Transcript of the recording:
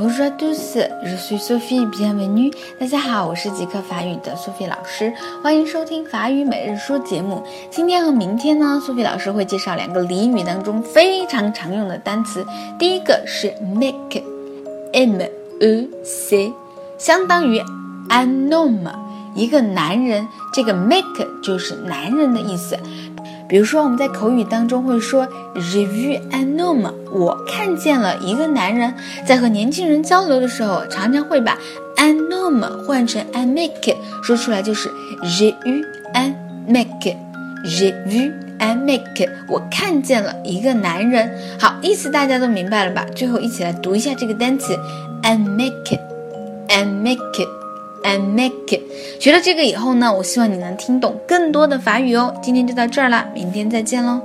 Bonjour à tous, je suis Sophie, bienvenue. 大家好，我是极客法语的 Sophie 老师，欢迎收听法语每日说节目。今天和明天呢，Sophie 老师会介绍两个俚语当中非常常用的单词。第一个是 make，m e c，相当于 un homme，一个男人。这个 make 就是男人的意思。比如说，我们在口语当中会说 “j'ai vu un homme”，我看见了一个男人。在和年轻人交流的时候，常常会把 un homme 换成 un make，说出来就是 “j'ai vu un make”，“j'ai vu un make”，我看见了一个男人。好，意思大家都明白了吧？最后一起来读一下这个单词 “un make”，“un make”。And make it 学了这个以后呢，我希望你能听懂更多的法语哦。今天就到这儿了，明天再见喽。